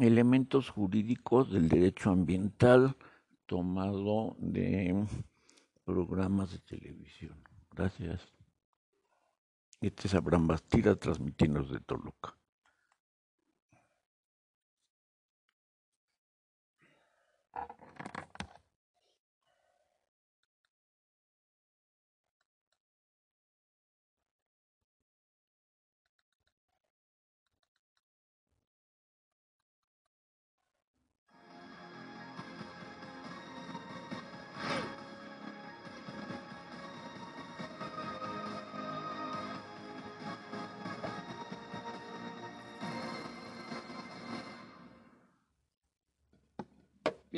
elementos jurídicos del derecho ambiental tomado de programas de televisión. Gracias. Este es Abraham Bastida transmitiendo de Toluca.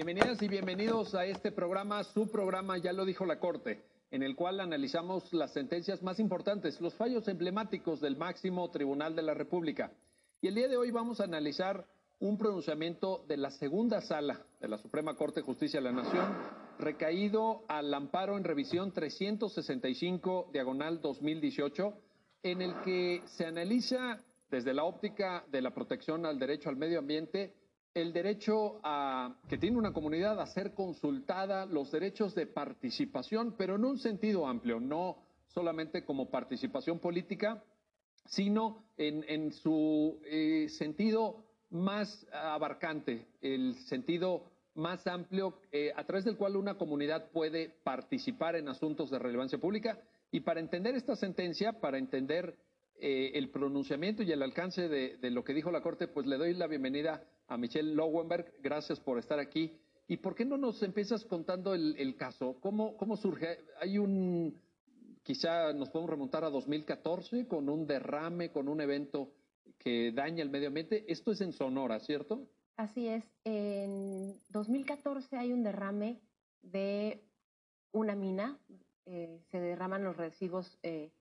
Bienvenidas y bienvenidos a este programa, su programa Ya lo dijo la Corte, en el cual analizamos las sentencias más importantes, los fallos emblemáticos del máximo Tribunal de la República. Y el día de hoy vamos a analizar un pronunciamiento de la segunda sala de la Suprema Corte de Justicia de la Nación, recaído al amparo en revisión 365 diagonal 2018, en el que se analiza desde la óptica de la protección al derecho al medio ambiente el derecho a, que tiene una comunidad a ser consultada, los derechos de participación, pero en un sentido amplio, no solamente como participación política, sino en, su eh, sentido más abarcante, el sentido más amplio eh, a través del cual una comunidad puede participar en asuntos de relevancia pública. Y para entender esta sentencia, para entender eh, el pronunciamiento y el alcance de, de, lo que dijo la Corte, pues le doy la bienvenida a Michelle Lowenberg. Gracias por estar aquí. ¿Y por qué no nos empiezas contando el, caso? ¿Cómo, ¿Cómo surge? Hay un, quizá nos podemos remontar a 2014 con un derrame, con un evento que daña el medio ambiente. Esto es en Sonora, ¿cierto? Así es. En 2014 hay un derrame de una mina. Eh, se derraman los residuos eh,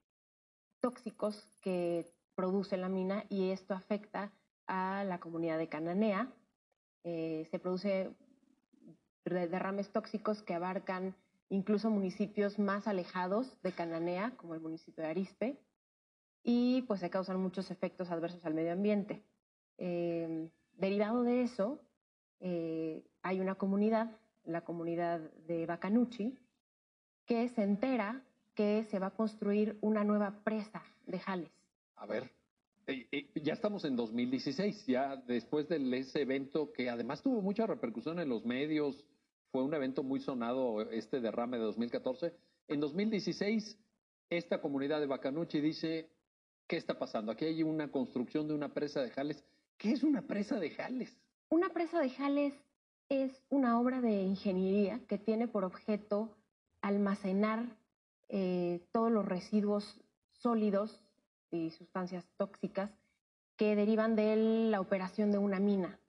tóxicos que produce la mina y esto afecta a la comunidad de Cananea. Eh, se produce derrames tóxicos que abarcan incluso municipios más alejados de Cananea, como el municipio de Arispe, y pues se causan muchos efectos adversos al medio ambiente. Eh, derivado de eso, eh, hay una comunidad, la comunidad de Bacanuchi, que se entera que se va a construir una nueva presa de Jales. A ver, ya estamos en 2016, ya después de ese evento que además tuvo mucha repercusión en los medios, fue un evento muy sonado este derrame de 2014. En 2016, esta comunidad de Bacanuchi dice, ¿qué está pasando? Aquí hay una construcción de una presa de Jales. ¿Qué es una presa de Jales? Una presa de Jales es una obra de ingeniería que tiene por objeto almacenar eh, todos los residuos sólidos y sustancias tóxicas que derivan de la operación de una mina.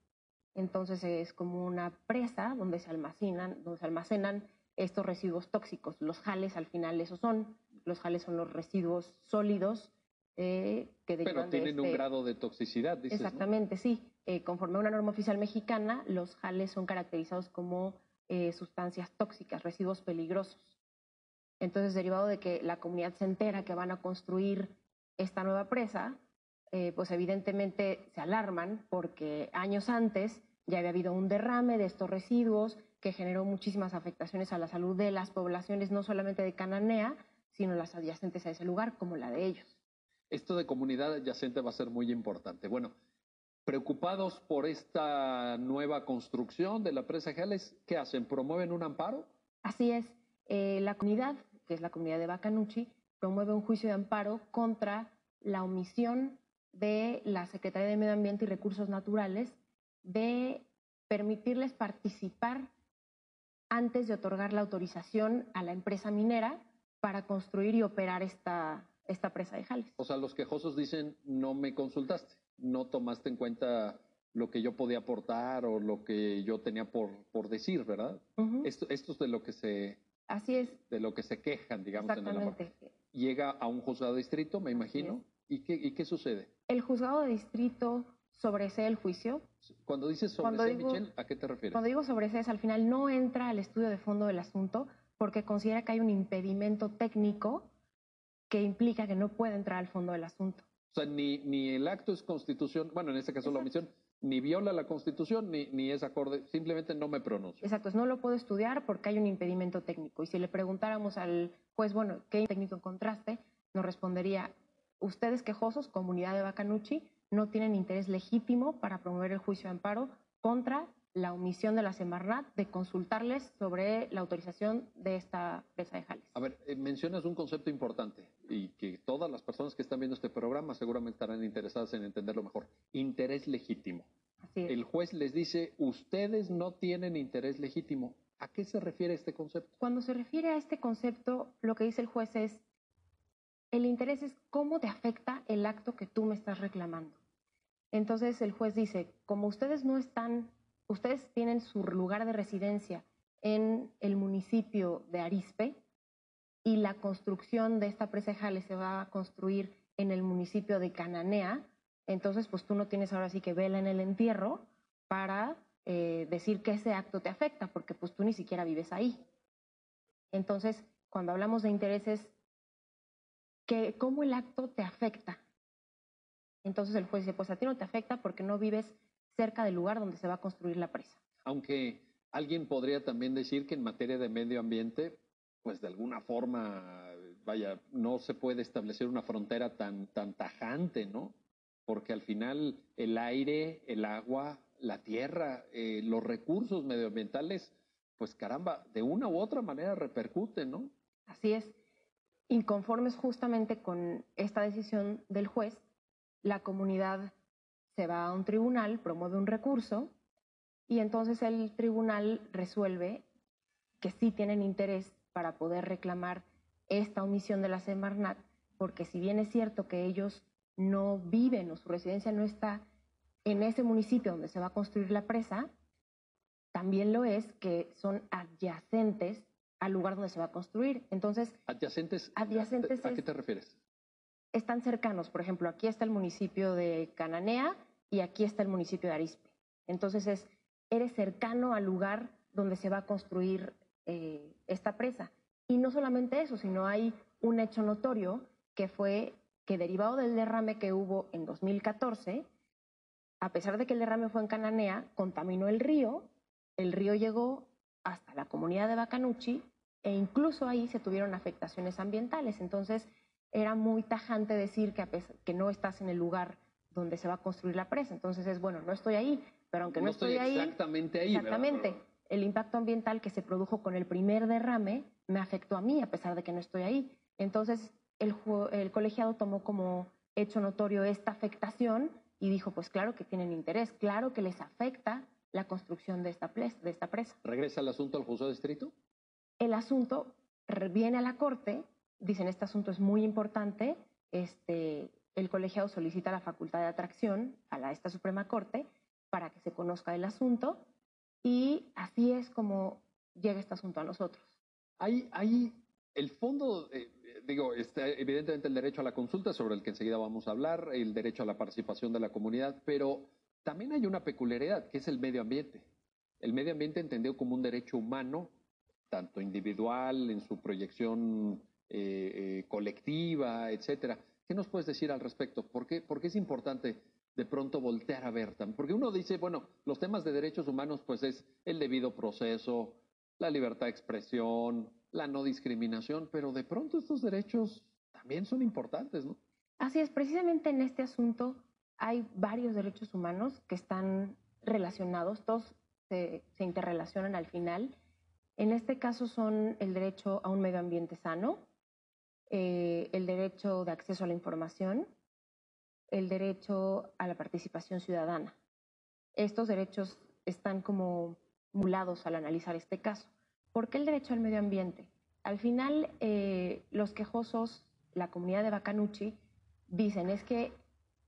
Entonces es como una presa donde se almacenan, donde se almacenan estos residuos tóxicos. Los jales al final esos son. Los jales son los residuos sólidos eh, que derivan Pero tienen un este grado de toxicidad, dices, Exactamente, sí. Eh, conforme a una norma oficial mexicana, los jales son caracterizados como eh, sustancias tóxicas, residuos peligrosos. Entonces, derivado de que la comunidad se entera que van a construir esta nueva presa, eh, pues evidentemente se alarman porque años antes ya había habido un derrame de estos residuos que generó muchísimas afectaciones a la salud de las poblaciones, no solamente de Cananea, sino las adyacentes a ese lugar, como la de ellos. Esto de comunidad adyacente va a ser muy importante. Bueno, preocupados por esta nueva construcción de la presa Jales, ¿qué hacen? ¿Promueven un amparo? Así es. Eh, la comunidad, que es la comunidad de Bacanuchi, promueve un juicio de amparo contra la omisión de la Secretaría de Medio Ambiente y Recursos Naturales de permitirles participar antes de otorgar la autorización a la empresa minera para construir y operar esta, esta presa de Jales. O sea, los quejosos dicen, no me consultaste, no tomaste en cuenta lo que yo podía aportar o lo que yo tenía por, por decir, ¿verdad? esto, esto es de lo que se... Así es. De lo que se quejan, digamos, en el llega a un juzgado de distrito, me imagino. ¿Y qué, ¿Y qué sucede? El juzgado de distrito sobresee el juicio. Cuando dices sobresee, Michelle, ¿a qué te refieres? Cuando digo sobresee, al final no entra al estudio de fondo del asunto porque considera que hay un impedimento técnico que implica que no puede entrar al fondo del asunto. O sea, ni, ni el acto es constitución, bueno, en este caso la omisión, ni viola la Constitución ni, ni es acorde, simplemente no me pronuncio. Exacto, no lo puedo estudiar porque hay un impedimento técnico. Y si le preguntáramos al juez, bueno, ¿qué técnico encontraste? Nos respondería, ustedes quejosos, comunidad de Bacanuchi, no tienen interés legítimo para promover el juicio de amparo contra la omisión de la Semarnat de consultarles sobre la autorización de esta presa de Jales. A ver, eh, mencionas un concepto importante y que todas las personas que están viendo este programa seguramente estarán interesadas en entenderlo mejor. Interés legítimo. Así es. El juez les dice, ustedes no tienen interés legítimo. ¿A qué se refiere este concepto? Cuando se refiere a este concepto, lo que dice el juez es, el interés es cómo te afecta el acto que tú me estás reclamando. Entonces el juez dice, como ustedes no están ustedes tienen su lugar de residencia en el municipio de Arispe y la construcción de esta presa de se va a construir en el municipio de Cananea, entonces pues tú no tienes ahora sí que vela en el entierro para eh, decir que ese acto te afecta, porque pues tú ni siquiera vives ahí. Entonces, cuando hablamos de intereses, que, ¿cómo el acto te afecta? Entonces el juez dice, pues a ti no te afecta porque no vives cerca del lugar donde se va a construir la presa. Aunque alguien podría también decir que en materia de medio ambiente, pues de alguna forma, vaya, no se puede establecer una frontera tan, tan tajante, ¿no? Porque al final el aire, el agua, la tierra, eh, los recursos medioambientales, pues caramba, de una u otra manera repercuten, ¿no? Así es. Inconformes justamente con esta decisión del juez, la comunidad se va a un tribunal, promueve un recurso y entonces el tribunal resuelve que sí tienen interés para poder reclamar esta omisión de la Semarnat, porque si bien es cierto que ellos no viven o su residencia no está en ese municipio donde se va a construir la presa, también lo es que son adyacentes al lugar donde se va a construir. Entonces, adyacentes, adyacentes ¿a qué te refieres? Están cercanos. Por ejemplo, aquí está el municipio de Cananea y aquí está el municipio de Arispe. Entonces es, eres cercano al lugar donde se va a construir eh, esta presa. Y no solamente eso, sino hay un hecho notorio que fue que derivado del derrame que hubo en 2014, a pesar de que el derrame fue en Cananea, contaminó el río, el río llegó hasta la comunidad de Bacanuchi e incluso ahí se tuvieron afectaciones ambientales. Entonces, era muy tajante decir que, que no estás en el lugar donde se va a construir la presa. Entonces es, bueno, no estoy ahí, pero aunque no, estoy, ahí... Exactamente ahí. Exactamente. El impacto ambiental que se produjo con el primer derrame me afectó a mí, a pesar de que no estoy ahí. Entonces el, el colegiado tomó como hecho notorio esta afectación y dijo, pues claro que tienen interés, claro que les afecta la construcción de esta, de esta presa. ¿Regresa el asunto al juzgado distrito? El asunto viene a la corte dicen este asunto es muy importante, este, el colegiado solicita la facultad de atracción a la, esta Suprema Corte para que se conozca el asunto y así es como llega este asunto a nosotros. Hay, hay el fondo, eh, digo, está evidentemente el derecho a la consulta sobre el que enseguida vamos a hablar, el derecho a la participación de la comunidad, pero también hay una peculiaridad que es el medio ambiente. El medio ambiente entendido como un derecho humano, tanto individual en su proyección eh, eh, colectiva, etcétera. ¿Qué nos puedes decir al respecto? ¿Por qué, ¿Por qué es importante de pronto voltear a ver también? Porque uno dice, bueno, los temas de derechos humanos, pues es el debido proceso, la libertad de expresión, la no discriminación, pero de pronto estos derechos también son importantes, ¿no? Así es, precisamente en este asunto hay varios derechos humanos que están relacionados, todos se, se interrelacionan al final. En este caso son el derecho a un medio ambiente sano, eh, el derecho de acceso a la información, el derecho a la participación ciudadana. Estos derechos están como mulados al analizar este caso. ¿Por qué el derecho al medio ambiente? Al final, eh, los quejosos, la comunidad de Bacanuchi, dicen es que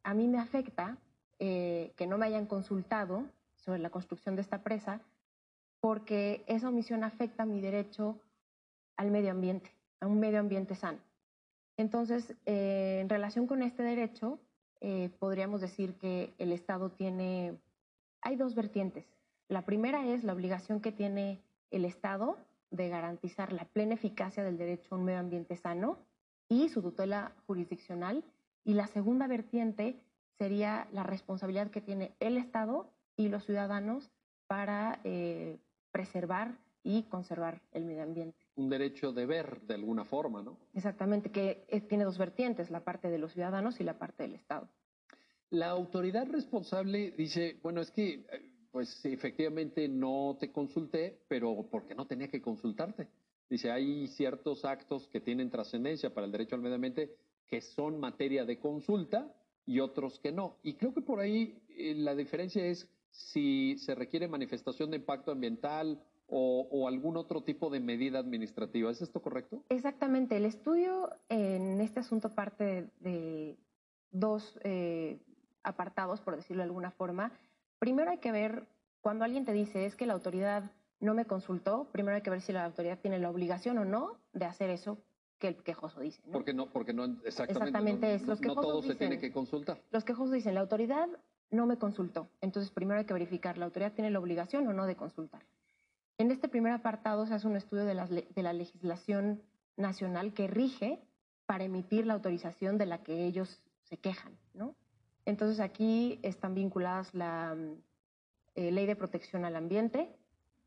a mí me afecta eh, que no me hayan consultado sobre la construcción de esta presa porque esa omisión afecta mi derecho al medio ambiente, a un medio ambiente sano. Entonces, eh, en relación con este derecho, eh, podríamos decir que el Estado tiene, hay dos vertientes. La primera es la obligación que tiene el Estado de garantizar la plena eficacia del derecho a un medio ambiente sano y su tutela jurisdiccional. Y la segunda vertiente sería la responsabilidad que tiene el Estado y los ciudadanos para eh, preservar y conservar el medio ambiente. Un derecho de ver de alguna forma, ¿no? Exactamente, que tiene dos vertientes, la parte de los ciudadanos y la parte del Estado. La autoridad responsable dice, bueno, es que eh, pues efectivamente no te consulté, pero porque no tenía que consultarte. Dice, hay ciertos actos que tienen trascendencia para el derecho al medio ambiente que son materia de consulta y otros que no. Y creo que por ahí eh, la diferencia es si se requiere manifestación de impacto ambiental o, algún otro tipo de medida administrativa. ¿Es esto correcto? Exactamente. El estudio en este asunto parte de, dos eh, apartados, por decirlo de alguna forma. Primero hay que ver, cuando alguien te dice es que la autoridad no me consultó, primero hay que ver si la autoridad tiene la obligación o no de hacer eso que el quejoso dice. ¿no? Porque no, porque no exactamente, exactamente es. Los no todo se tiene que consultar. Los quejosos dicen, la autoridad no me consultó. Entonces, primero hay que verificar, ¿la autoridad tiene la obligación o no de consultar? En este primer apartado se hace un estudio de la, de la legislación nacional que rige para emitir la autorización de la que ellos se quejan, ¿no? Entonces aquí están vinculadas la eh, Ley de Protección al Ambiente,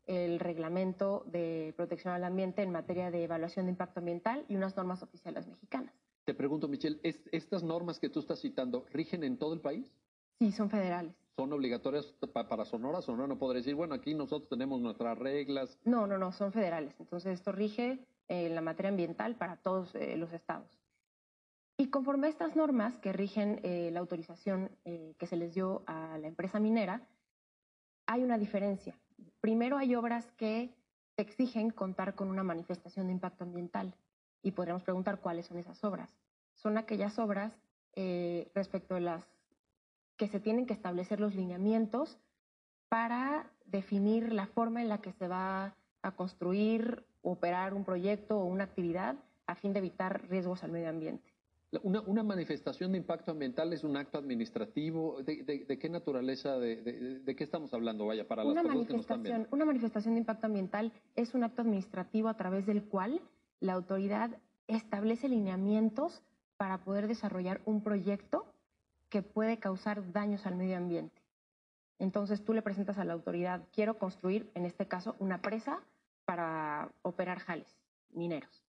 el Reglamento de Protección al Ambiente en materia de evaluación de impacto ambiental y unas normas oficiales mexicanas. Te pregunto, Michelle, ¿estas normas que tú estás citando rigen en todo el país? Sí, son federales. ¿Son obligatorias para Sonora? Sonora no podría decir, bueno, aquí nosotros tenemos nuestras reglas. No, no, no, son federales. Entonces esto rige en la materia ambiental para todos eh, los estados. Y conforme a estas normas que rigen eh, la autorización eh, que se les dio a la empresa minera, hay una diferencia. Primero hay obras que te exigen contar con una manifestación de impacto ambiental y podríamos preguntar cuáles son esas obras. Son aquellas obras respecto a las que se tienen que establecer los lineamientos para definir la forma en la que se va a construir, operar un proyecto o una actividad a fin de evitar riesgos al medio ambiente. Una, manifestación de impacto ambiental es un acto administrativo. ¿De, qué naturaleza, de, qué estamos hablando? Vaya, para las una manifestación, Una manifestación de impacto ambiental es un acto administrativo a través del cual la autoridad establece lineamientos para poder desarrollar un proyecto que puede causar daños al medio ambiente. Entonces tú le presentas a la autoridad, quiero construir, en este caso, una presa para operar jales mineros.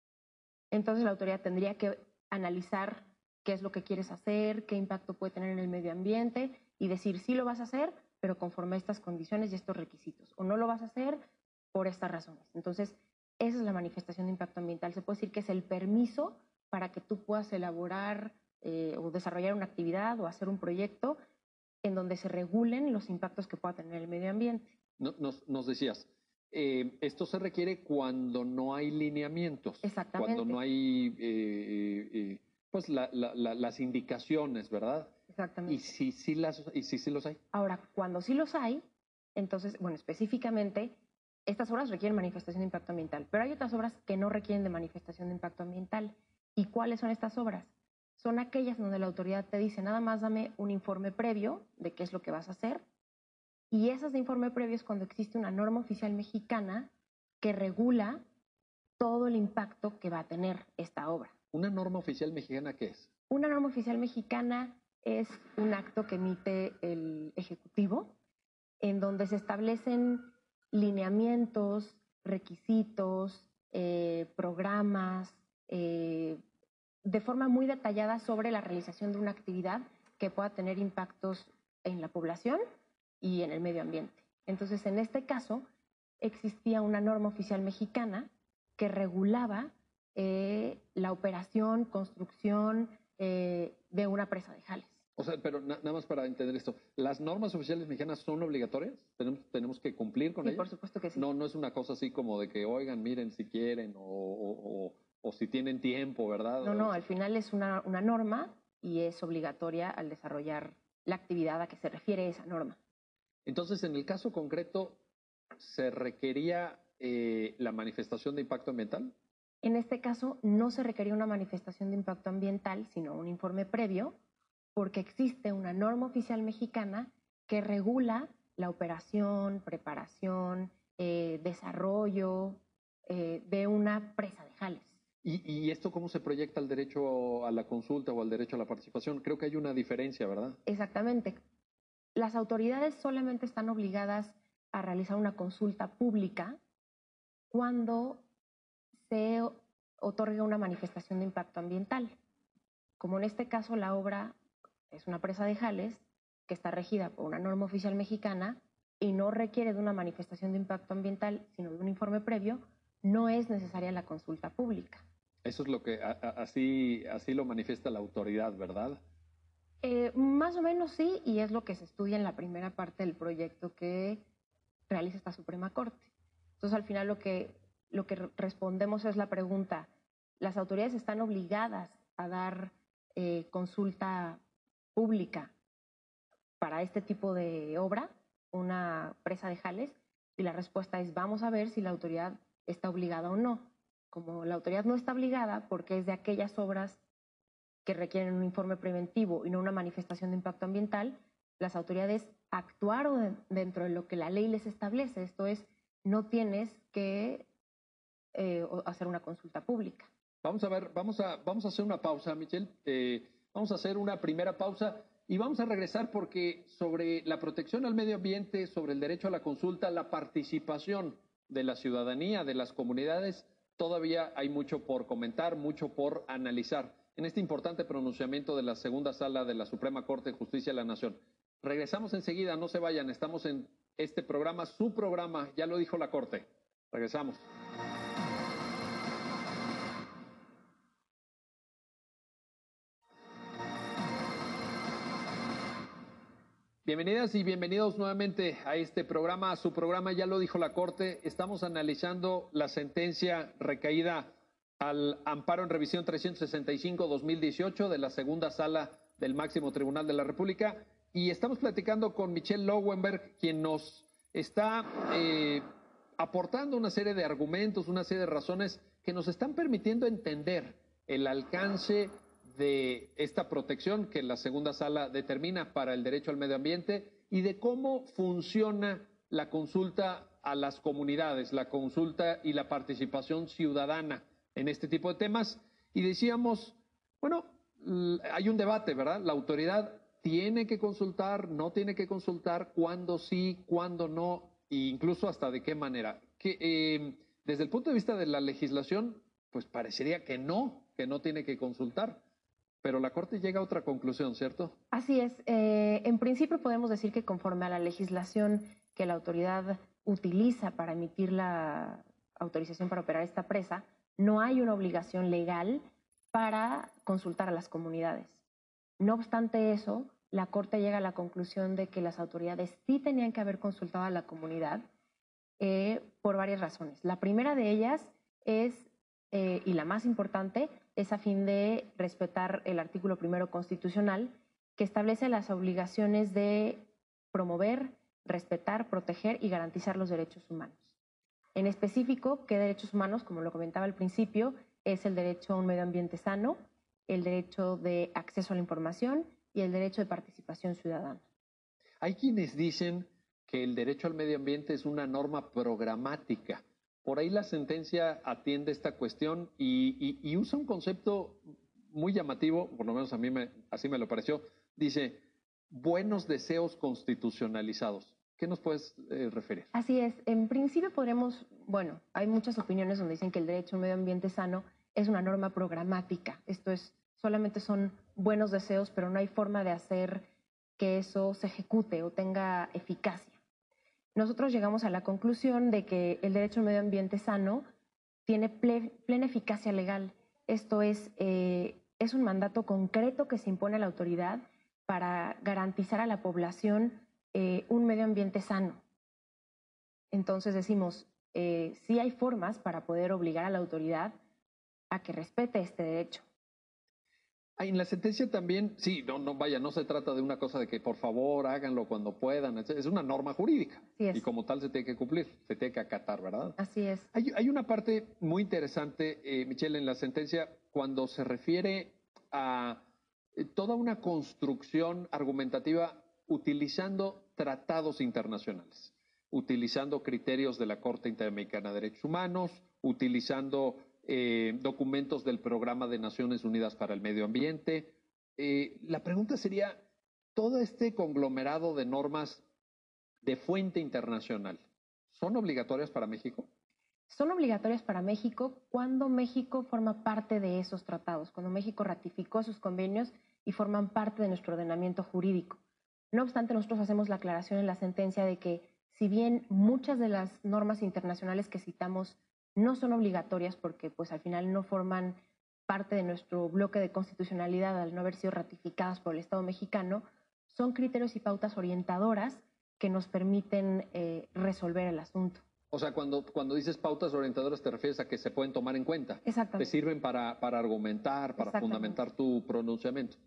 Entonces la autoridad tendría que analizar qué es lo que quieres hacer, qué impacto puede tener en el medio ambiente y decir si lo vas a hacer, pero conforme a estas condiciones y estos requisitos, o no lo vas a hacer por estas razones. Entonces, esa es la manifestación de impacto ambiental. Se puede decir que es el permiso para que tú puedas elaborar eh, o desarrollar una actividad o hacer un proyecto en donde se regulen los impactos que pueda tener el medio ambiente. nos, decías, eh, esto se requiere cuando no hay lineamientos, Exactamente. cuando no hay eh, pues las indicaciones, ¿verdad? Exactamente. ¿Y si sí las, y si, sí los hay? Ahora, cuando sí los hay, entonces, bueno, específicamente, estas obras requieren manifestación de impacto ambiental, pero hay otras obras que no requieren de manifestación de impacto ambiental. ¿Y cuáles son estas obras? Son aquellas donde la autoridad te dice, nada más dame un informe previo de qué es lo que vas a hacer. Y esas de informe previo es cuando existe una norma oficial mexicana que regula todo el impacto que va a tener esta obra. ¿Una norma oficial mexicana qué es? Una norma oficial mexicana es un acto que emite el Ejecutivo en donde se establecen lineamientos, requisitos, eh, programas, eh, de forma muy detallada sobre la realización de una actividad que pueda tener impactos en la población y en el medio ambiente. Entonces, en este caso, existía una norma oficial mexicana que regulaba eh, la operación, construcción eh, de una presa de jales. O sea, pero nada más para entender esto, ¿las normas oficiales mexicanas son obligatorias? ¿Tenemos, tenemos que cumplir con sí, ellas? por supuesto que sí. No, no es una cosa así como de que, oigan, miren si quieren o o si tienen tiempo, ¿verdad? No, no, al final es una, norma y es obligatoria al desarrollar la actividad a que se refiere esa norma. Entonces, en el caso concreto, ¿se requería eh, la manifestación de impacto ambiental? En este caso, no se requería una manifestación de impacto ambiental, sino un informe previo, porque existe una norma oficial mexicana que regula la operación, preparación, eh, desarrollo eh, de una presa de jales. ¿Y, esto cómo se proyecta al derecho a la consulta o al derecho a la participación? Creo que hay una diferencia, ¿verdad? Exactamente. Las autoridades solamente están obligadas a realizar una consulta pública cuando se otorga una manifestación de impacto ambiental. Como en este caso la obra es una presa de Jales que está regida por una norma oficial mexicana y no requiere de una manifestación de impacto ambiental, sino de un informe previo, no es necesaria la consulta pública. Eso es lo que así, así lo manifiesta la autoridad, ¿verdad? Eh, más o menos sí, y es lo que se estudia en la primera parte del proyecto que realiza esta Suprema Corte. Entonces, al final lo que, lo que respondemos es la pregunta, ¿las autoridades están obligadas a dar eh, consulta pública para este tipo de obra, una presa de jales? Y la respuesta es, vamos a ver si la autoridad está obligada o no. Como la autoridad no está obligada porque es de aquellas obras que requieren un informe preventivo y no una manifestación de impacto ambiental, las autoridades actuaron dentro de lo que la ley les establece. Esto es, no tienes que eh, hacer una consulta pública. Vamos a ver, vamos a, vamos a hacer una pausa, Michelle. Eh, vamos a hacer una primera pausa y vamos a regresar porque sobre la protección al medio ambiente, sobre el derecho a la consulta, la participación de la ciudadanía, de las comunidades, todavía hay mucho por comentar, mucho por analizar en este importante pronunciamiento de la segunda sala de la Suprema Corte de Justicia de la Nación. Regresamos enseguida, no se vayan, estamos en este programa, su programa, ya lo dijo la Corte. Regresamos. Bienvenidas y bienvenidos nuevamente a este programa, a su programa, ya lo dijo la Corte. Estamos analizando la sentencia recaída al amparo en revisión 365-2018 de la segunda sala del máximo tribunal de la República y estamos platicando con Michelle Lowenberg, quien nos está eh, aportando una serie de argumentos, una serie de razones que nos están permitiendo entender el alcance de esta protección que la segunda sala determina para el derecho al medio ambiente y de cómo funciona la consulta a las comunidades, la consulta y la participación ciudadana en este tipo de temas. Y decíamos, bueno, hay un debate, ¿verdad? La autoridad tiene que consultar, no tiene que consultar, cuándo sí, cuándo no, e incluso hasta de qué manera. Que, em, desde el punto de vista de la legislación, pues parecería que no, que no tiene que consultar. Pero la Corte llega a otra conclusión, ¿cierto? Así es. Eh, en principio podemos decir que conforme a la legislación que la autoridad utiliza para emitir la autorización para operar esta presa, no hay una obligación legal para consultar a las comunidades. No obstante eso, la Corte llega a la conclusión de que las autoridades sí tenían que haber consultado a la comunidad eh, por varias razones. La primera de ellas es, eh, y la más importante, es a fin de respetar el artículo primero constitucional que establece las obligaciones de promover, respetar, proteger y garantizar los derechos humanos. En específico, ¿qué derechos humanos? Como lo comentaba al principio, es el derecho a un medio ambiente sano, el derecho de acceso a la información y el derecho de participación ciudadana. Hay quienes dicen que el derecho al medio ambiente es una norma programática. Por ahí la sentencia atiende esta cuestión y, usa un concepto muy llamativo, por lo menos a mí me, así me lo pareció. Dice, buenos deseos constitucionalizados. ¿Qué nos puedes eh, referir? Así es. En principio podremos, bueno, hay muchas opiniones donde dicen que el derecho a un medio ambiente sano es una norma programática. Esto es, solamente son buenos deseos, pero no hay forma de hacer que eso se ejecute o tenga eficacia. Nosotros llegamos a la conclusión de que el derecho a un medio ambiente sano tiene plena eficacia legal. Esto es, eh, es un mandato concreto que se impone a la autoridad para garantizar a la población eh, un medio ambiente sano. Entonces decimos, eh, sí hay formas para poder obligar a la autoridad a que respete este derecho. Ah, en la sentencia también, sí, no, no, vaya, no se trata de una cosa de que por favor háganlo cuando puedan, es una norma jurídica y como tal se tiene que cumplir, se tiene que acatar, ¿verdad? Así es. Hay, una parte muy interesante, eh, Michelle, en la sentencia cuando se refiere a eh, toda una construcción argumentativa utilizando tratados internacionales, utilizando criterios de la Corte Interamericana de Derechos Humanos, utilizando eh, documentos del Programa de Naciones Unidas para el Medio Ambiente. Eh, la pregunta sería, todo este conglomerado de normas de fuente internacional, ¿son obligatorias para México? Son obligatorias para México cuando México forma parte de esos tratados, cuando México ratificó esos convenios y forman parte de nuestro ordenamiento jurídico. No obstante, nosotros hacemos la aclaración en la sentencia de que si bien muchas de las normas internacionales que citamos no son obligatorias porque pues al final no forman parte de nuestro bloque de constitucionalidad al no haber sido ratificadas por el Estado mexicano, son criterios y pautas orientadoras que nos permiten eh, resolver el asunto. O sea, cuando, cuando dices pautas orientadoras te refieres a que se pueden tomar en cuenta. Exactamente. Te sirven para, para argumentar, para fundamentar tu pronunciamiento.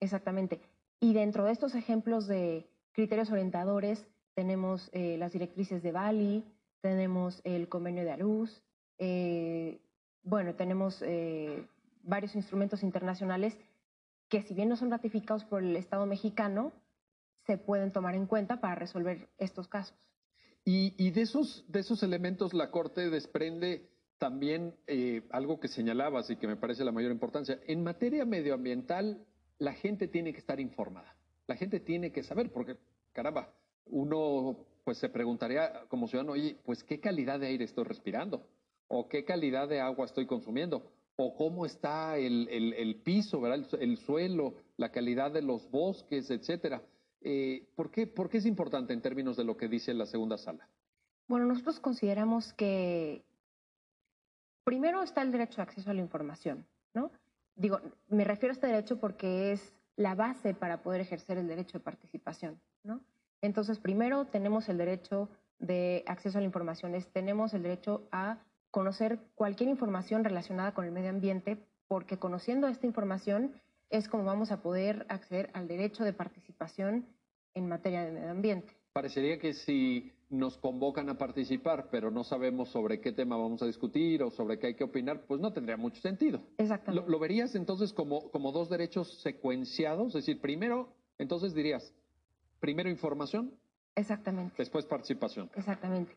Exactamente. Y dentro de estos ejemplos de criterios orientadores tenemos eh, las directrices de Bali, tenemos el convenio de Arús, eh, bueno, tenemos eh, varios instrumentos internacionales que si bien no son ratificados por el Estado mexicano, se pueden tomar en cuenta para resolver estos casos. Y, de, esos, de esos elementos la Corte desprende también eh, algo que señalabas y que me parece la mayor importancia. En materia medioambiental, la gente tiene que estar informada. La gente tiene que saber, porque, caramba, uno pues se preguntaría como ciudadano, oye, pues qué calidad de aire estoy respirando, o qué calidad de agua estoy consumiendo, o cómo está el, el, piso, ¿verdad? El, suelo, la calidad de los bosques, etcétera. Eh, ¿por, qué, ¿Por qué es importante en términos de lo que dice la segunda sala? Bueno, nosotros consideramos que primero está el derecho de acceso a la información, ¿no? Digo, me refiero a este derecho porque es la base para poder ejercer el derecho de participación, ¿no? Entonces, primero tenemos el derecho de acceso a la información, tenemos el derecho a conocer cualquier información relacionada con el medio ambiente, porque conociendo esta información es como vamos a poder acceder al derecho de participación en materia de medio ambiente. Parecería que si nos convocan a participar, pero no sabemos sobre qué tema vamos a discutir o sobre qué hay que opinar, pues no tendría mucho sentido. Exactamente. ¿Lo, verías entonces como, como dos derechos secuenciados? Es decir, primero, entonces dirías, primero información. Exactamente. Después participación. Exactamente.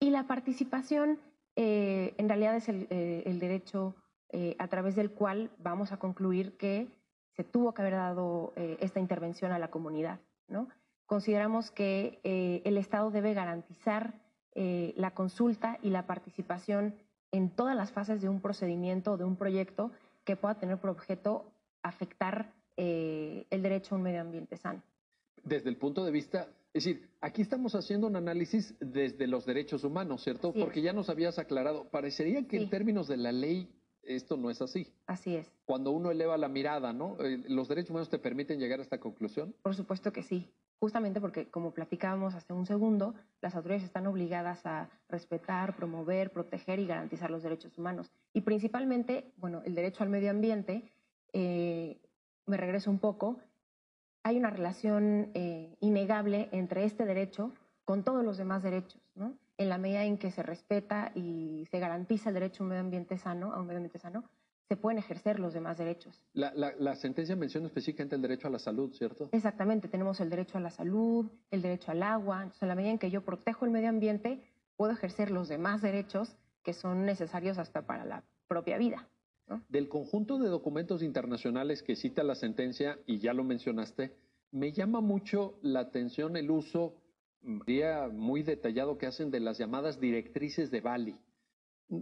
Y la participación eh, en realidad es el, eh, derecho eh, a través del cual vamos a concluir que se tuvo que haber dado esta intervención a la comunidad. ¿no? Consideramos que el Estado debe garantizar la consulta y la participación en todas las fases de un procedimiento o de un proyecto que pueda tener por objeto afectar el derecho a un medio ambiente sano. Desde el punto de vista es decir, aquí estamos haciendo un análisis desde los derechos humanos, ¿cierto? Porque ya nos habías aclarado, parecería que en términos de la ley esto no es así. Así es. Cuando uno eleva la mirada, ¿no? Eh, ¿Los derechos humanos te permiten llegar a esta conclusión? Por supuesto que sí. Justamente porque, como platicábamos hace un segundo, las autoridades están obligadas a respetar, promover, proteger y garantizar los derechos humanos. Y principalmente, bueno, el derecho al medio ambiente, eh, me regreso un poco, hay una relación eh, innegable entre este derecho con todos los demás derechos, ¿no? En la medida en que se respeta y se garantiza el derecho a un medio ambiente sano, a un medio ambiente sano, se pueden ejercer los demás derechos. La, sentencia menciona específicamente el derecho a la salud, ¿cierto? Exactamente, tenemos el derecho a la salud, el derecho al agua. Entonces, en la medida en que yo protejo el medio ambiente, puedo ejercer los demás derechos que son necesarios hasta para la propia vida. Del conjunto de documentos internacionales que cita la sentencia, y ya lo mencionaste, me llama mucho la atención el uso, diría muy detallado, que hacen de las llamadas directrices de Bali.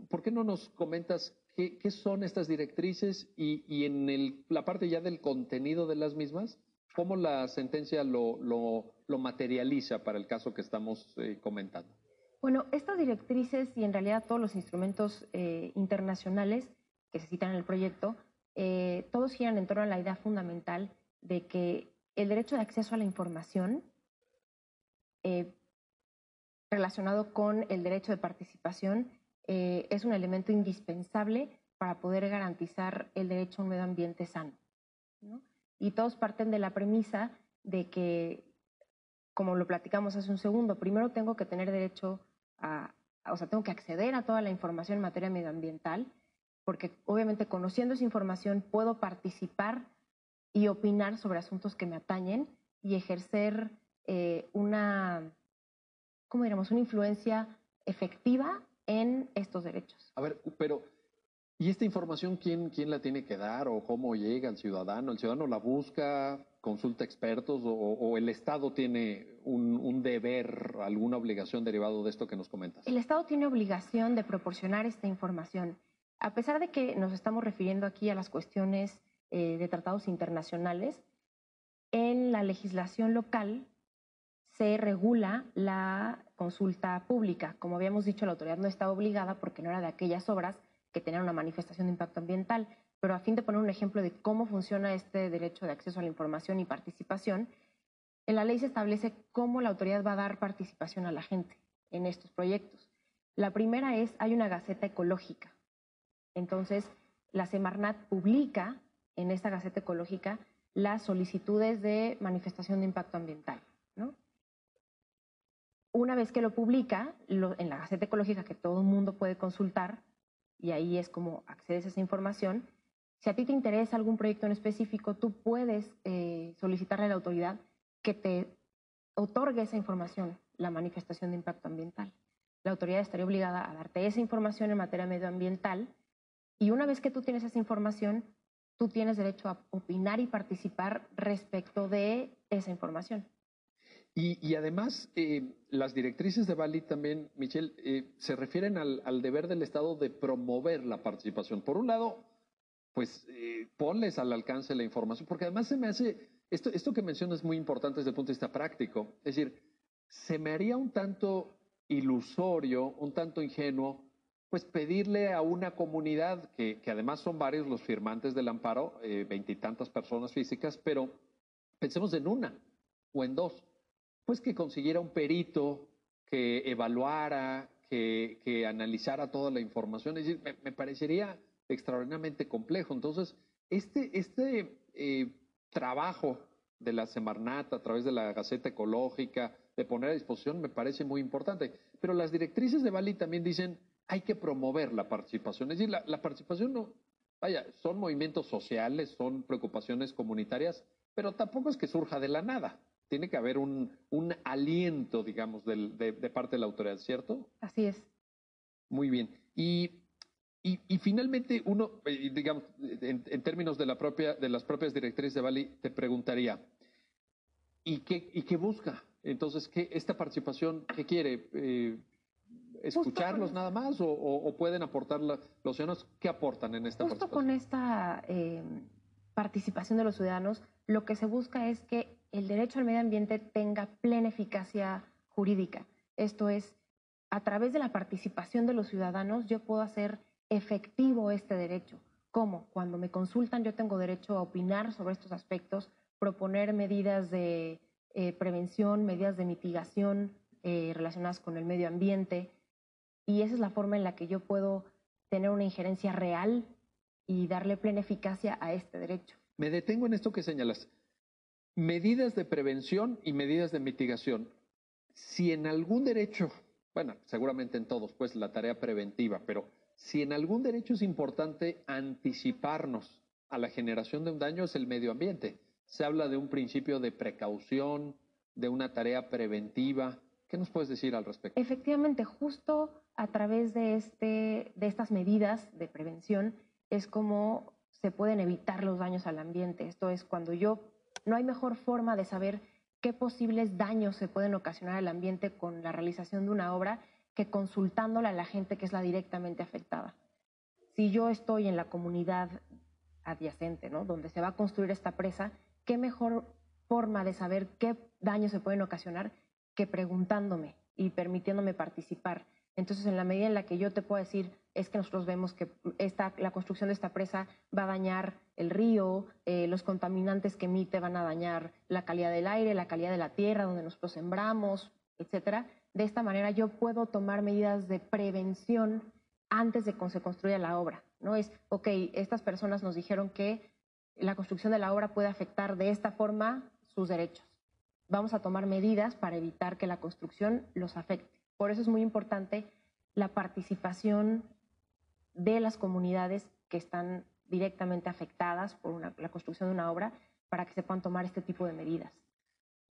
¿Por qué no nos comentas qué, son estas directrices y, en la parte ya del contenido de las mismas, cómo la sentencia lo, materializa para el caso que estamos eh, comentando? Bueno, estas directrices y en realidad todos los instrumentos eh, internacionales que se citan en el proyecto, eh, todos giran en torno a la idea fundamental de que el derecho de acceso a la información eh, relacionado con el derecho de participación eh, es un elemento indispensable para poder garantizar el derecho a un medio ambiente sano. Y todos parten de la premisa de que, como lo platicamos hace un segundo, primero tengo que tener derecho a, o sea, tengo que acceder a toda la información en materia medioambiental porque obviamente conociendo esa información puedo participar y opinar sobre asuntos que me atañen y ejercer eh, una, ¿cómo diríamos?, una influencia efectiva en estos derechos. A ver, pero ¿Y esta información quién, quién la tiene que dar o cómo llega al ciudadano? ¿El ciudadano la busca, consulta expertos o, el Estado tiene un, un, deber, alguna obligación derivado de esto que nos comentas? El Estado tiene obligación de proporcionar esta información. A pesar de que nos estamos refiriendo aquí a las cuestiones eh, de tratados internacionales, en la legislación local se regula la consulta pública. Como habíamos dicho, la autoridad no está obligada porque no era de aquellas obras que tenían una manifestación de impacto ambiental, pero a fin de poner un ejemplo de cómo funciona este derecho de acceso a la información y participación, en la ley se establece cómo la autoridad va a dar participación a la gente en estos proyectos. La primera es, hay una gaceta ecológica. Entonces, la Semarnat publica en esta gaceta ecológica las solicitudes de manifestación de impacto ambiental. Una vez que lo publica en la Gaceta Ecológica que todo el mundo puede consultar, y ahí es como accedes a esa información, si a ti te interesa algún proyecto en específico, tú puedes eh, solicitarle a la autoridad que te otorgue esa información, la manifestación de impacto ambiental. La autoridad estaría obligada a darte esa información en materia medioambiental y una vez que tú tienes esa información, tú tienes derecho a opinar y participar respecto de esa información. Y, además, eh, las directrices de Bali también, Michelle, eh, se refieren al, deber del Estado de promover la participación. Por un lado, pues eh, ponles al alcance la información, porque además se me hace, esto, esto que mencionas es muy importante desde el punto de vista práctico, es decir, se me haría un tanto ilusorio, un tanto ingenuo, pues pedirle a una comunidad, que, que además son varios los firmantes del amparo, veintitantas personas físicas, pero pensemos en una o en dos pues que consiguiera un perito que evaluara, que, analizara toda la información. Es decir, me, parecería extraordinariamente complejo. Entonces, este, este eh, trabajo de la Semarnat a través de la Gaceta Ecológica, de poner a disposición, me parece muy importante. Pero las directrices de Bali también dicen, hay que promover la participación. Es decir, la, la participación no, vaya, son movimientos sociales, son preocupaciones comunitarias, pero tampoco es que surja de la nada tiene que haber un, aliento, digamos, de, parte de la autoridad, ¿cierto? Así es. Muy bien. Y, finalmente, uno, eh, digamos, en, términos de, la propia, de las propias directrices de Bali, te preguntaría, ¿y qué, y qué busca? Entonces, ¿qué, ¿esta participación qué quiere? Eh, ¿Escucharlos nada más o, pueden aportar los ciudadanos? ¿Qué aportan en esta Justo con esta eh, participación de los ciudadanos, lo que se busca es que el derecho al medio ambiente tenga plena eficacia jurídica. Esto es, a través de la participación de los ciudadanos, yo puedo hacer efectivo este derecho. ¿Cómo? Cuando me consultan, yo tengo derecho a opinar sobre estos aspectos, proponer medidas de eh, prevención, medidas de mitigación eh, relacionadas con el medio ambiente. Y esa es la forma en la que yo puedo tener una injerencia real y darle plena eficacia a este derecho. Me detengo en esto que señalas. Medidas de prevención y medidas de mitigación. Si en algún derecho, bueno, seguramente en todos, pues la tarea preventiva, pero si en algún derecho es importante anticiparnos a la generación de un daño es el medio ambiente. Se habla de un principio de precaución, de una tarea preventiva. ¿Qué nos puedes decir al respecto? Efectivamente, justo a través de, este, de estas medidas de prevención es como se pueden evitar los daños al ambiente. Esto es cuando yo no hay mejor forma de saber qué posibles daños se pueden ocasionar al ambiente con la realización de una obra que consultándole a la gente que es la directamente afectada. Si yo estoy en la comunidad adyacente, ¿no? donde se va a construir esta presa, qué mejor forma de saber qué daños se pueden ocasionar que preguntándome y permitiéndome participar. Entonces, en la medida en la que yo te puedo decir, es que nosotros vemos que esta, la construcción de esta presa va a dañar el río, eh, los contaminantes que emite van a dañar la calidad del aire, la calidad de la tierra donde nosotros sembramos, etcétera. De esta manera yo puedo tomar medidas de prevención antes de que se construya la obra. No es, ok, estas personas nos dijeron que la construcción de la obra puede afectar de esta forma sus derechos. Vamos a tomar medidas para evitar que la construcción los afecte. Por eso es muy importante la participación de las comunidades que están directamente afectadas por la construcción de una obra para que se puedan tomar este tipo de medidas.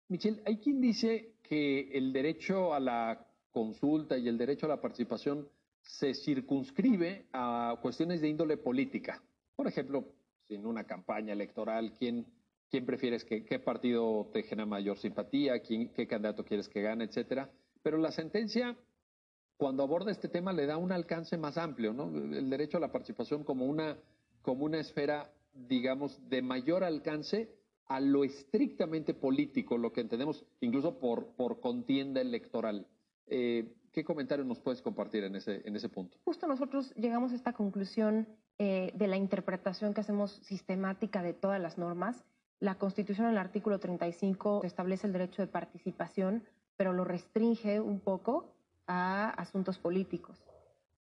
Michelle, hay quien dice que el derecho a la consulta y el derecho a la participación se circunscribe a cuestiones de índole política. Por ejemplo, en una campaña electoral, ¿quién, quién prefieres que qué partido te genera mayor simpatía, qué candidato quieres que gane, etcétera. Pero la sentencia, cuando aborda este tema, le da un alcance más amplio, ¿no? El derecho a la participación como una, como una esfera, digamos, de mayor alcance a lo estrictamente político, lo que entendemos incluso por, por contienda electoral. Eh, ¿Qué comentario nos puedes compartir en ese, en ese punto? Justo nosotros llegamos a esta conclusión eh, de la interpretación que hacemos sistemática de todas las normas. La Constitución en el artículo 35 establece el derecho de participación, pero lo restringe un poco a asuntos políticos.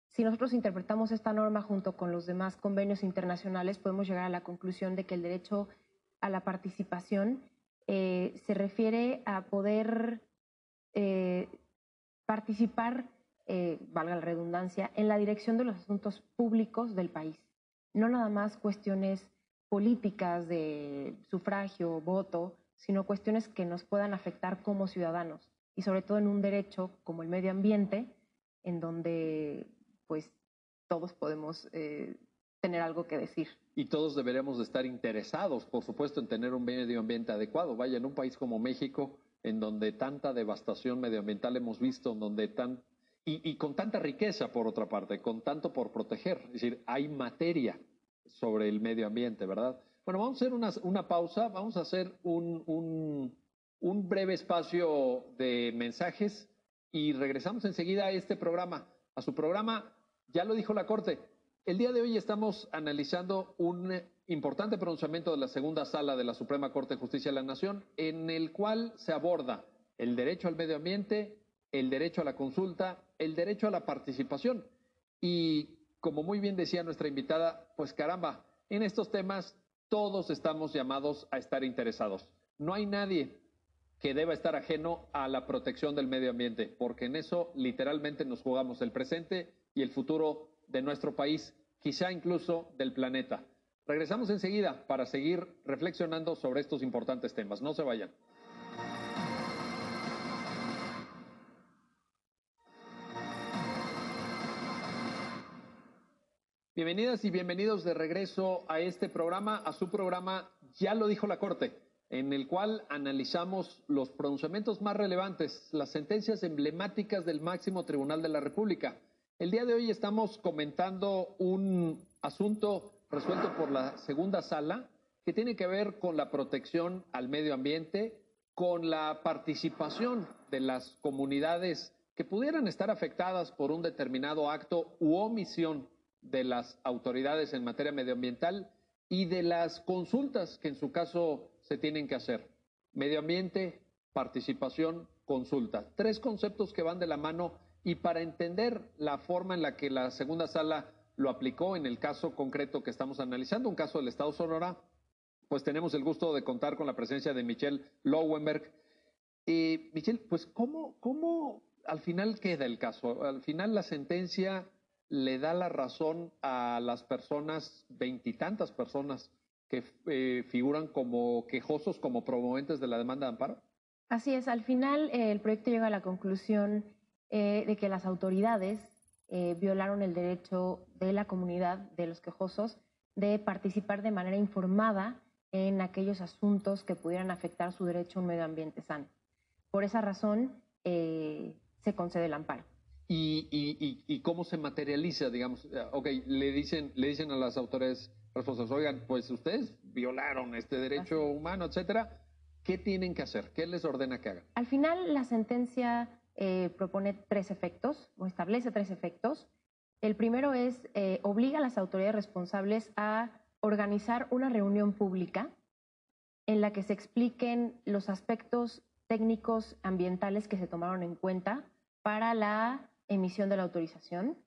Si nosotros interpretamos esta norma junto con los demás convenios internacionales, podemos llegar a la conclusión de que el derecho a la participación eh, se refiere a poder eh, participar, eh, valga la redundancia, en la dirección de los asuntos públicos del país. No nada más cuestiones políticas de sufragio, voto, sino cuestiones que nos puedan afectar como ciudadanos y sobre todo en un derecho como el medio ambiente, en donde pues todos podemos eh, tener algo que decir. Y todos deberíamos de estar interesados, por supuesto, en tener un medio ambiente adecuado. Vaya, en un país como México, en donde tanta devastación medioambiental hemos visto, en donde tan y, y, con tanta riqueza, por otra parte, con tanto por proteger. Es decir, hay materia sobre el medio ambiente, ¿verdad? Bueno, vamos a hacer una, una pausa, vamos a hacer un, un, un, breve espacio de mensajes y regresamos enseguida a este programa, a su programa, ya lo dijo la Corte. El día de hoy estamos analizando un importante pronunciamiento de la segunda sala de la Suprema Corte de Justicia de la Nación, en el cual se aborda el derecho al medio ambiente, el derecho a la consulta, el derecho a la participación. Y como muy bien decía nuestra invitada, pues caramba, en estos temas todos estamos llamados a estar interesados. No hay nadie que deba estar ajeno a la protección del medio ambiente, porque en eso literalmente nos jugamos el presente y el futuro de nuestro país, quizá incluso del planeta. Regresamos enseguida para seguir reflexionando sobre estos importantes temas. No se vayan. Bienvenidas y bienvenidos de regreso a este programa, a su programa Ya lo dijo la Corte, en el cual analizamos los pronunciamientos más relevantes, las sentencias emblemáticas del máximo tribunal de la República. El día de hoy estamos comentando un asunto resuelto por la segunda sala, que tiene que ver con la protección al medio ambiente, con la participación de las comunidades que pudieran estar afectadas por un determinado acto u omisión de las autoridades en materia medioambiental y de las consultas que en su caso se tienen que hacer. Medio ambiente, participación, consulta. Tres conceptos que van de la mano y para entender la forma en la que la segunda sala lo aplicó en el caso concreto que estamos analizando, un caso del Estado Sonora, pues tenemos el gusto de contar con la presencia de Michelle Lowenberg. Y Michelle, pues ¿cómo, ¿cómo al final queda el caso? Al final la sentencia le da la razón a las personas, veintitantas personas que eh, figuran como quejosos, como promoventes de la demanda de amparo. Así es, al final eh, el proyecto llega a la conclusión eh, de que las autoridades eh, violaron el derecho de la comunidad, de los quejosos, de participar de manera informada en aquellos asuntos que pudieran afectar su derecho a un medio ambiente sano. Por esa razón, eh, se concede el amparo. ¿Y, y, y, cómo se materializa, digamos? Ok, le dicen, le dicen a las autoridades responsables, oigan, pues ustedes violaron este derecho humano, etcétera. ¿Qué tienen que hacer? ¿Qué les ordena que hagan? Al final, la sentencia eh, propone tres efectos o establece tres efectos. El primero es eh, obliga a las autoridades responsables a organizar una reunión pública en la que se expliquen los aspectos técnicos ambientales que se tomaron en cuenta para la emisión de la autorización,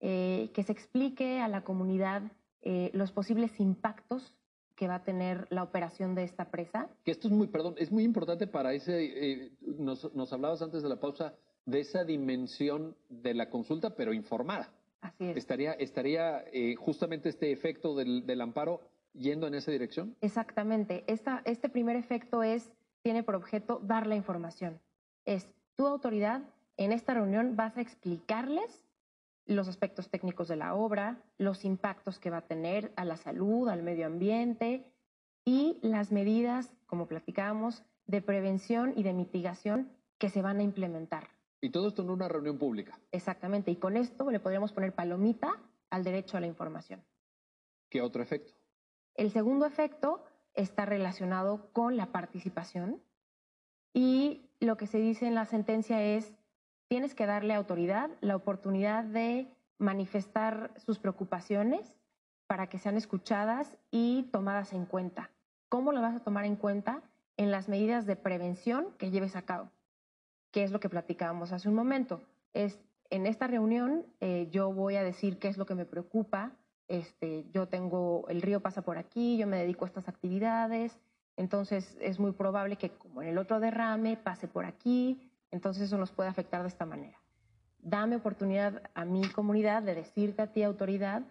eh, que se explique a la comunidad eh, los posibles impactos que va a tener la operación de esta presa. Que esto es muy, perdón, es muy importante para ese, eh, nos, nos, hablabas antes de la pausa de esa dimensión de la consulta, pero informada. Así es. ¿Estaría, estaría eh, justamente este efecto del, del, amparo yendo en esa dirección? Exactamente. Esta, este primer efecto es, tiene por objeto dar la información. Es tu autoridad, en esta reunión vas a explicarles los aspectos técnicos de la obra, los impactos que va a tener a la salud, al medio ambiente y las medidas, como platicábamos, de prevención y de mitigación que se van a implementar. Y todo esto en una reunión pública. Exactamente, y con esto le podríamos poner palomita al derecho a la información. ¿Qué otro efecto? El segundo efecto está relacionado con la participación y lo que se dice en la sentencia es tienes que darle autoridad la oportunidad de manifestar sus preocupaciones para que sean escuchadas y tomadas en cuenta. ¿Cómo lo vas a tomar en cuenta? En las medidas de prevención que lleves a cabo, que es lo que platicábamos hace un momento. Es en esta reunión eh, yo voy a decir qué es lo que me preocupa. Este, yo tengo, el río pasa por aquí, yo me dedico a estas actividades, entonces es muy probable que como en el otro derrame pase por aquí, entonces eso nos puede afectar de esta manera. Dame oportunidad a mi comunidad de decirte a ti, autoridad,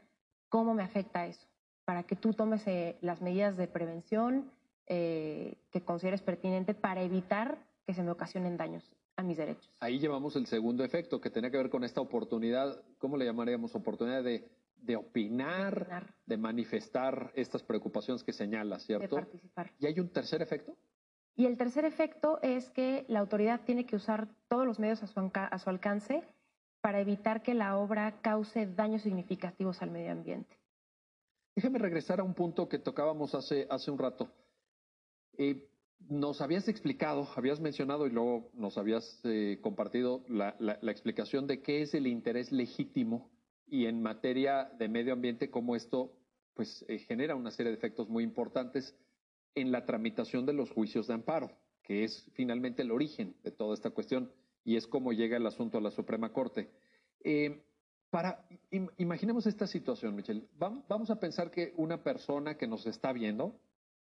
cómo me afecta eso, para que tú tomes eh, las medidas de prevención eh, que consideres pertinente para evitar que se me ocasionen daños a mis derechos. Ahí llevamos el segundo efecto que tiene que ver con esta oportunidad, ¿cómo le llamaríamos? Oportunidad de, de opinar, opinar, de manifestar estas preocupaciones que señala, ¿cierto? De participar. ¿Y hay un tercer efecto? Y el tercer efecto es que la autoridad tiene que usar todos los medios a su, alcance para evitar que la obra cause daños significativos al medio ambiente. Déjame regresar a un punto que tocábamos hace, un rato. Eh, nos habías explicado, habías mencionado y luego nos habías eh, compartido la, explicación de qué es el interés legítimo y en materia de medio ambiente cómo esto pues, eh, genera una serie de efectos muy importantes en la tramitación de los juicios de amparo, que es finalmente el origen de toda esta cuestión y es cómo llega el asunto a la Suprema Corte. Eh, para, imaginemos esta situación, Michelle. Vamos a pensar que una persona que nos está viendo,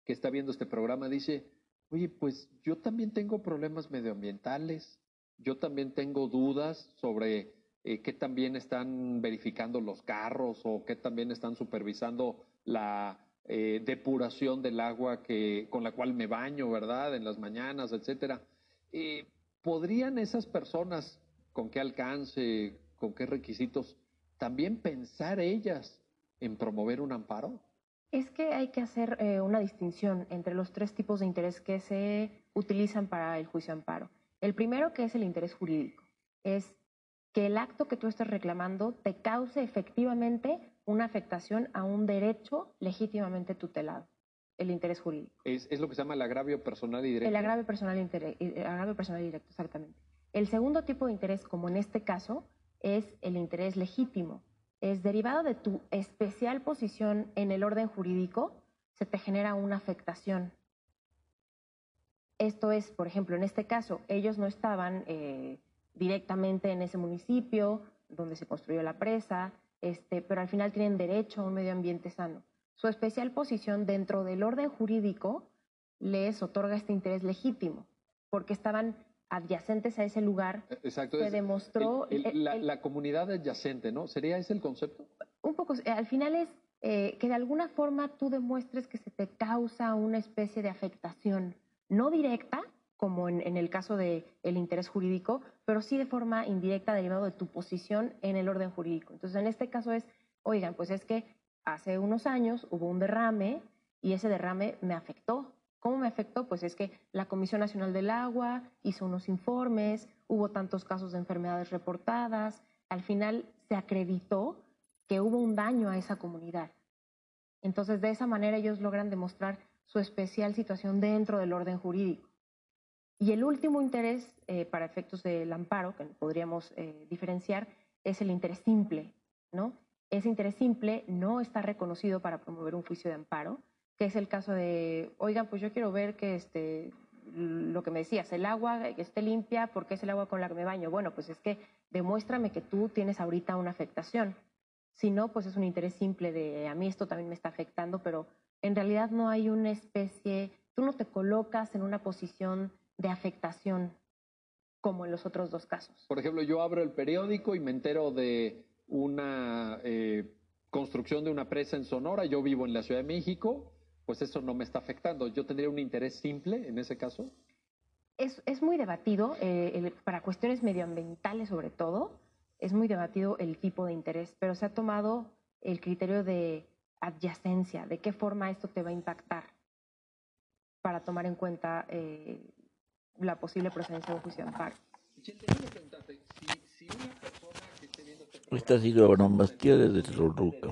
que está viendo este programa, dice, oye, pues yo también tengo problemas medioambientales, yo también tengo dudas sobre eh, qué también están verificando los carros o qué también están supervisando la eh, depuración del agua que, con la cual me baño, ¿verdad? En las mañanas, etcétera. Eh, ¿Podrían esas personas, con qué alcance, con qué requisitos, también pensar ellas en promover un amparo? Es que hay que hacer eh, una distinción entre los tres tipos de interés que se utilizan para el juicio de amparo. El primero, que es el interés jurídico, es que el acto que tú estás reclamando te cause efectivamente una afectación a un derecho legítimamente tutelado, el interés jurídico. Es, lo que se llama el agravio personal y directo. El agravio personal, el agravio personal y directo, exactamente. El segundo tipo de interés, como en este caso, es el interés legítimo. Es derivado de tu especial posición en el orden jurídico, se te genera una afectación. Esto es, por ejemplo, en este caso, ellos no estaban eh, directamente en ese municipio donde se construyó la presa, este, pero al final tienen derecho a un medio ambiente sano. Su especial posición dentro del orden jurídico les otorga este interés legítimo, porque estaban adyacentes a ese lugar. E, exacto. Se demostró... la, comunidad adyacente, ¿no? ¿Sería ese el concepto? Un poco. Eh, al final es eh, que de alguna forma tú demuestres que se te causa una especie de afectación, no directa, como en, el caso del el interés jurídico, pero sí de forma indirecta derivado de tu posición en el orden jurídico. Entonces, en este caso es, oigan, pues es que hace unos años hubo un derrame y ese derrame me afectó. ¿Cómo me afectó? Pues es que la Comisión Nacional del Agua hizo unos informes, hubo tantos casos de enfermedades reportadas, al final se acreditó que hubo un daño a esa comunidad. Entonces, de esa manera ellos logran demostrar su especial situación dentro del orden jurídico. Y el último interés, eh, para efectos del amparo, que podríamos eh, diferenciar, es el interés simple, ¿no? Ese interés simple no está reconocido para promover un juicio de amparo, que es el caso de, oigan, pues yo quiero ver que este, lo que me decías, el agua que esté limpia, porque es el agua con la que me baño? Bueno, pues es que demuéstrame que tú tienes ahorita una afectación. Si no, pues es un interés simple de a mí esto también me está afectando, pero en realidad no hay una especie, tú no te colocas en una posición de afectación como en los otros dos casos. Por ejemplo, yo abro el periódico y me entero de una eh, construcción de una presa en Sonora, yo vivo en la Ciudad de México, pues eso no me está afectando. ¿Yo tendría un interés simple en ese caso? Es, es muy debatido, eh, para cuestiones medioambientales sobre todo. es muy debatido el tipo de interés, pero se ha tomado el criterio de adyacencia, de qué forma esto te va a impactar para tomar en cuenta eh, la posible procedencia de un juicio de amparo. Esta ha sido Abraham Bastía desde Toluca.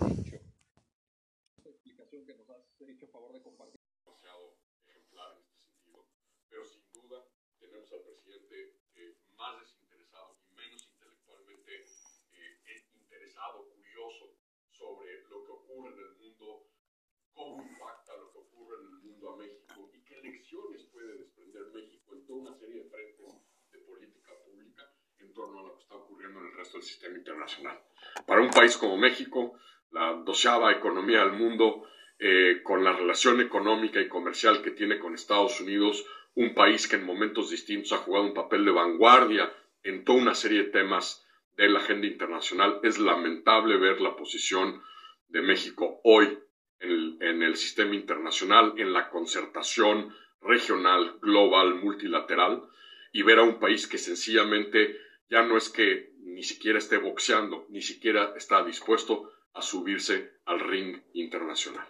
cómo impacta lo que ocurre en el mundo a México y qué lecciones puede desprender México en toda una serie de frentes de política pública en torno a lo que está ocurriendo en el resto del sistema internacional. Para un país como México, la doceava economía del mundo, eh, con la relación económica y comercial que tiene con Estados Unidos, un país que en momentos distintos ha jugado un papel de vanguardia en toda una serie de temas de la agenda internacional, es lamentable ver la posición de México hoy en el, sistema internacional, en la concertación regional, global, multilateral, y ver a un país que sencillamente ya no es que ni siquiera esté boxeando, ni siquiera está dispuesto a subirse al ring internacional.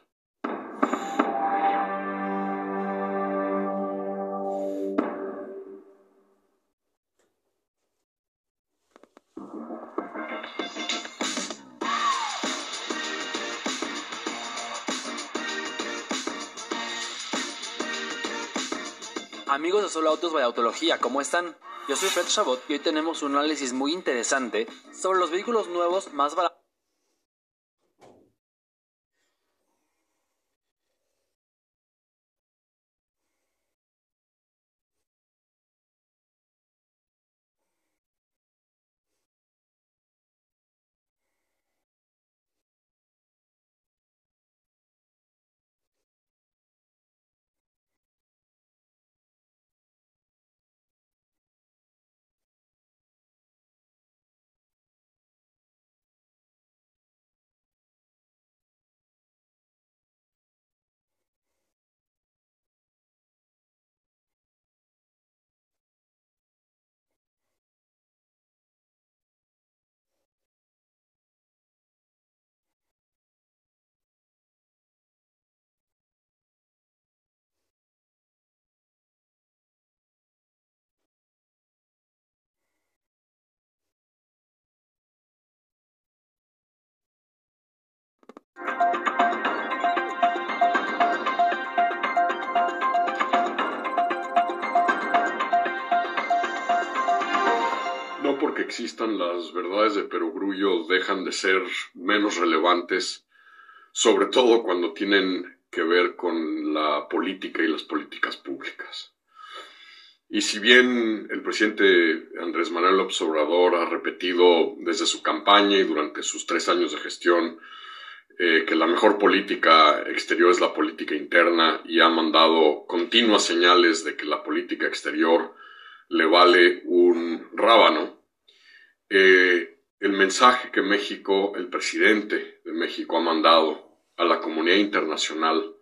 Amigos de Solo Autos Autología, ¿cómo están? Yo soy Fred Chabot y hoy tenemos un análisis muy interesante sobre los vehículos nuevos más baratos existan las verdades de perogrullo dejan de ser menos relevantes, sobre todo cuando tienen que ver con la política y las políticas públicas. Y si bien el presidente Andrés Manuel López ha repetido desde su campaña y durante sus tres años de gestión eh, que la mejor política exterior es la política interna y ha mandado continuas señales de que la política exterior le vale un rábano. Eh, el mensaje que México, el presidente de México ha mandado a la comunidad internacional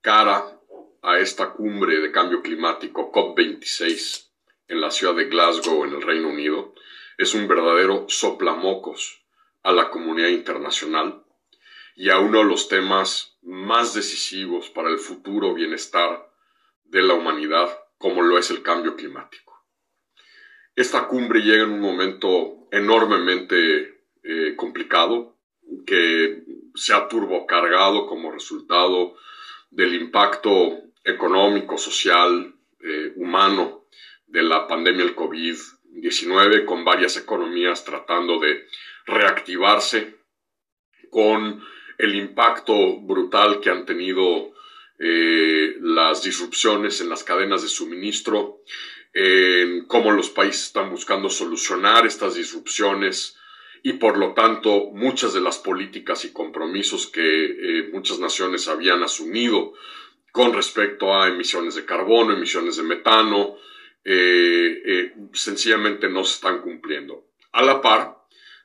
cara a esta cumbre de cambio climático COP26 en la ciudad de Glasgow, en el Reino Unido, es un verdadero soplamocos a la comunidad internacional y a uno de los temas más decisivos para el futuro bienestar de la humanidad, como lo es el cambio climático. Esta cumbre llega en un momento enormemente eh, complicado, que se ha turbocargado como resultado del impacto económico, social, eh, humano de la pandemia del COVID-19, con varias economías tratando de reactivarse, con el impacto brutal que han tenido eh, las disrupciones en las cadenas de suministro, en cómo los países están buscando solucionar estas disrupciones y por lo tanto muchas de las políticas y compromisos que eh, muchas naciones habían asumido con respecto a emisiones de carbono, emisiones de metano, eh, sencillamente no se están cumpliendo. A la par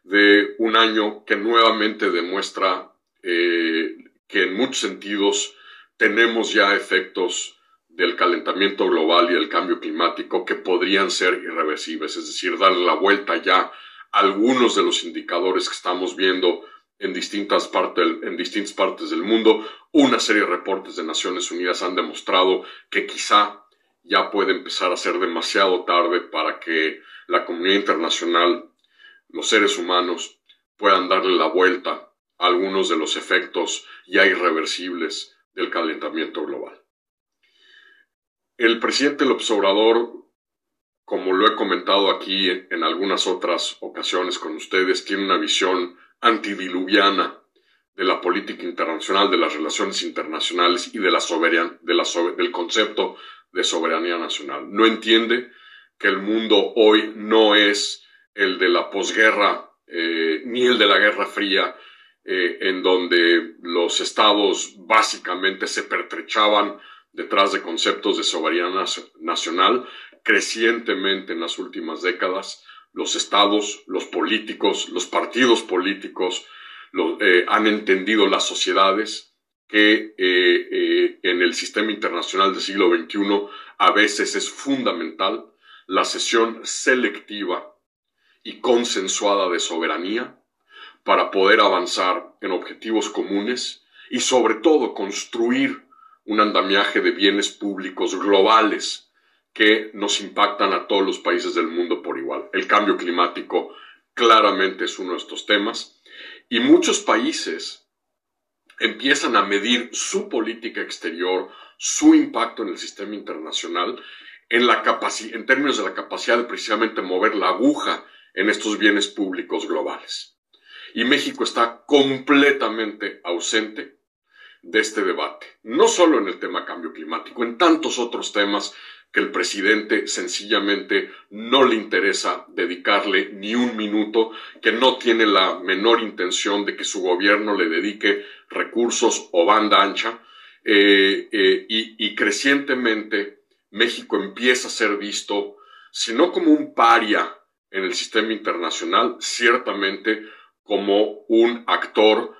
de un año que nuevamente demuestra eh, que en muchos sentidos tenemos ya efectos del calentamiento global y del cambio climático que podrían ser irreversibles, es decir, darle la vuelta ya algunos de los indicadores que estamos viendo en distintas, en distintas partes del mundo. Una serie de reportes de Naciones Unidas han demostrado que quizá ya puede empezar a ser demasiado tarde para que la comunidad internacional, los seres humanos, puedan darle la vuelta a algunos de los efectos ya irreversibles del calentamiento global. El presidente López Obrador, como lo he comentado aquí en algunas otras ocasiones con ustedes, tiene una visión antidiluviana de la política internacional, de las relaciones internacionales y del concepto de soberanía nacional. No entiende que el mundo hoy no es el de la posguerra eh, ni el de la Guerra Fría, eh, en donde los estados básicamente se pertrechaban detrás de conceptos de soberanía nacional. Crecientemente en las últimas décadas, los estados, los políticos, los partidos políticos eh, han entendido las sociedades que en el sistema internacional del siglo XXI a veces es fundamental la sesión selectiva y consensuada de soberanía para poder avanzar en objetivos comunes y sobre todo construir un andamiaje de bienes públicos globales que nos impactan a todos los países del mundo por igual. El cambio climático claramente es uno de estos temas y muchos países empiezan a medir su política exterior, su impacto en el sistema internacional en, la en términos de la capacidad de precisamente mover la aguja en estos bienes públicos globales. Y México está completamente ausente de este debate, no solo en el tema cambio climático, en tantos otros temas que el presidente sencillamente no le interesa dedicarle ni un minuto, que no tiene la menor intención de que su gobierno le dedique recursos o banda ancha, eh, eh, y, y crecientemente México empieza a ser visto, si no como un paria en el sistema internacional, ciertamente como un actor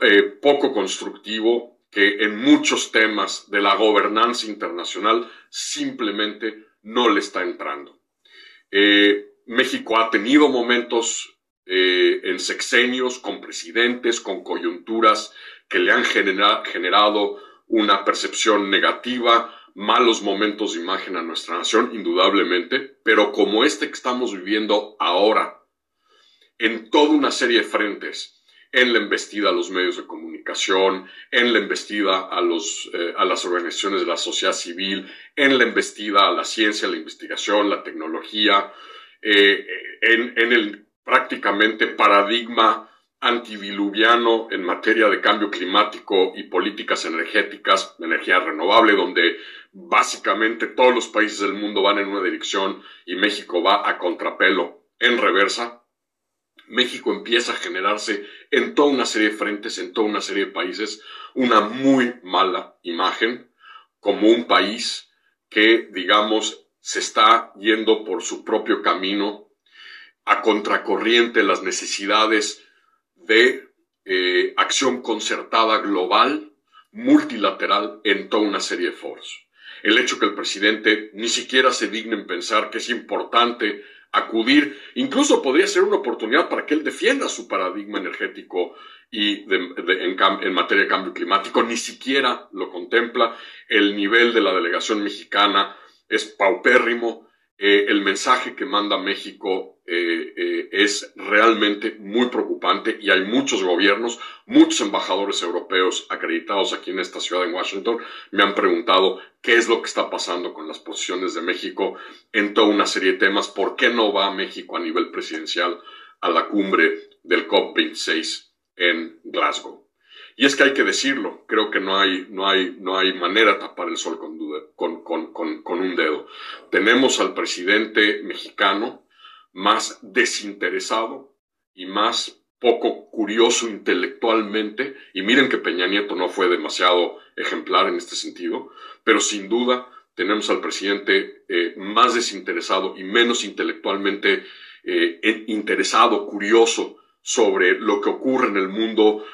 eh, poco constructivo que en muchos temas de la gobernanza internacional simplemente no le está entrando. Eh, México ha tenido momentos eh, en sexenios con presidentes, con coyunturas que le han generado una percepción negativa, malos momentos de imagen a nuestra nación, indudablemente, pero como este que estamos viviendo ahora, en toda una serie de frentes, en la embestida a los medios de comunicación, en la embestida a, los, eh, a las organizaciones de la sociedad civil, en la embestida a la ciencia, la investigación, la tecnología, eh, en, en el prácticamente paradigma antidiluviano en materia de cambio climático y políticas energéticas, energía renovable, donde básicamente todos los países del mundo van en una dirección y México va a contrapelo en reversa, México empieza a generarse en toda una serie de frentes, en toda una serie de países, una muy mala imagen como un país que, digamos, se está yendo por su propio camino a contracorriente las necesidades de eh, acción concertada global, multilateral, en toda una serie de foros. El hecho que el presidente ni siquiera se digne en pensar que es importante acudir, incluso podría ser una oportunidad para que él defienda su paradigma energético y en, materia de cambio climático, ni siquiera lo contempla. El nivel de la delegación mexicana es paupérrimo. Eh, el mensaje que manda México eh, eh, es realmente muy preocupante y hay muchos gobiernos, muchos embajadores europeos acreditados aquí en esta ciudad en Washington me han preguntado qué es lo que está pasando con las posiciones de México en toda una serie de temas, por qué no va México a nivel presidencial a la cumbre del COP26 en Glasgow. Y es que hay que decirlo, creo que no hay, no hay, no hay manera de tapar el sol con, con, con, con un dedo. Tenemos al presidente mexicano, más desinteresado y más poco curioso intelectualmente, y miren que Peña Nieto no fue demasiado ejemplar en este sentido, pero sin duda tenemos al presidente eh, más desinteresado y menos intelectualmente eh, interesado, curioso sobre lo que ocurre en el mundo,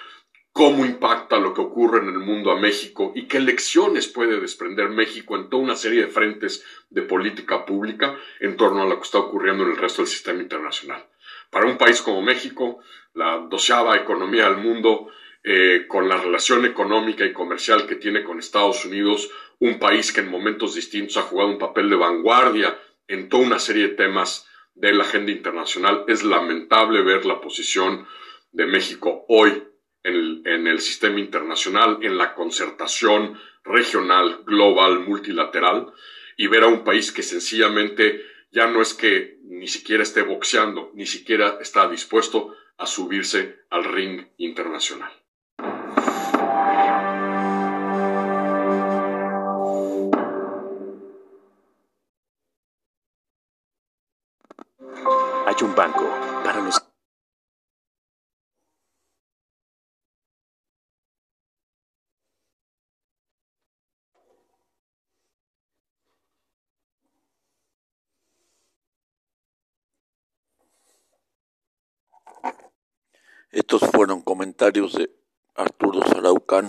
cómo impacta lo que ocurre en el mundo a México y qué lecciones puede desprender México en toda una serie de frentes de política pública en torno a lo que está ocurriendo en el resto del sistema internacional. para un país como México, la doceava economía del mundo, eh, con la relación económica y comercial que tiene con Estados Unidos, un país que en momentos distintos ha jugado un papel de vanguardia en toda una serie de temas de la agenda internacional. Es lamentable ver la posición de México hoy en el, sistema internacional, en la concertación regional, global, multilateral, y ver a un país que sencillamente ya no es que ni siquiera esté boxeando, ni siquiera está dispuesto a subirse al ring internacional. Hay un banco para los Estos fueron comentarios de Arturo Saraucán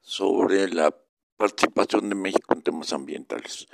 sobre la participación de México en temas ambientales.